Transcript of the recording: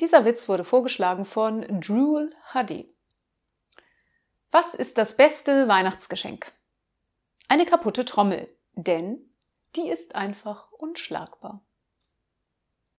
Dieser Witz wurde vorgeschlagen von Drool Huddy. Was ist das beste Weihnachtsgeschenk? Eine kaputte Trommel, denn die ist einfach unschlagbar.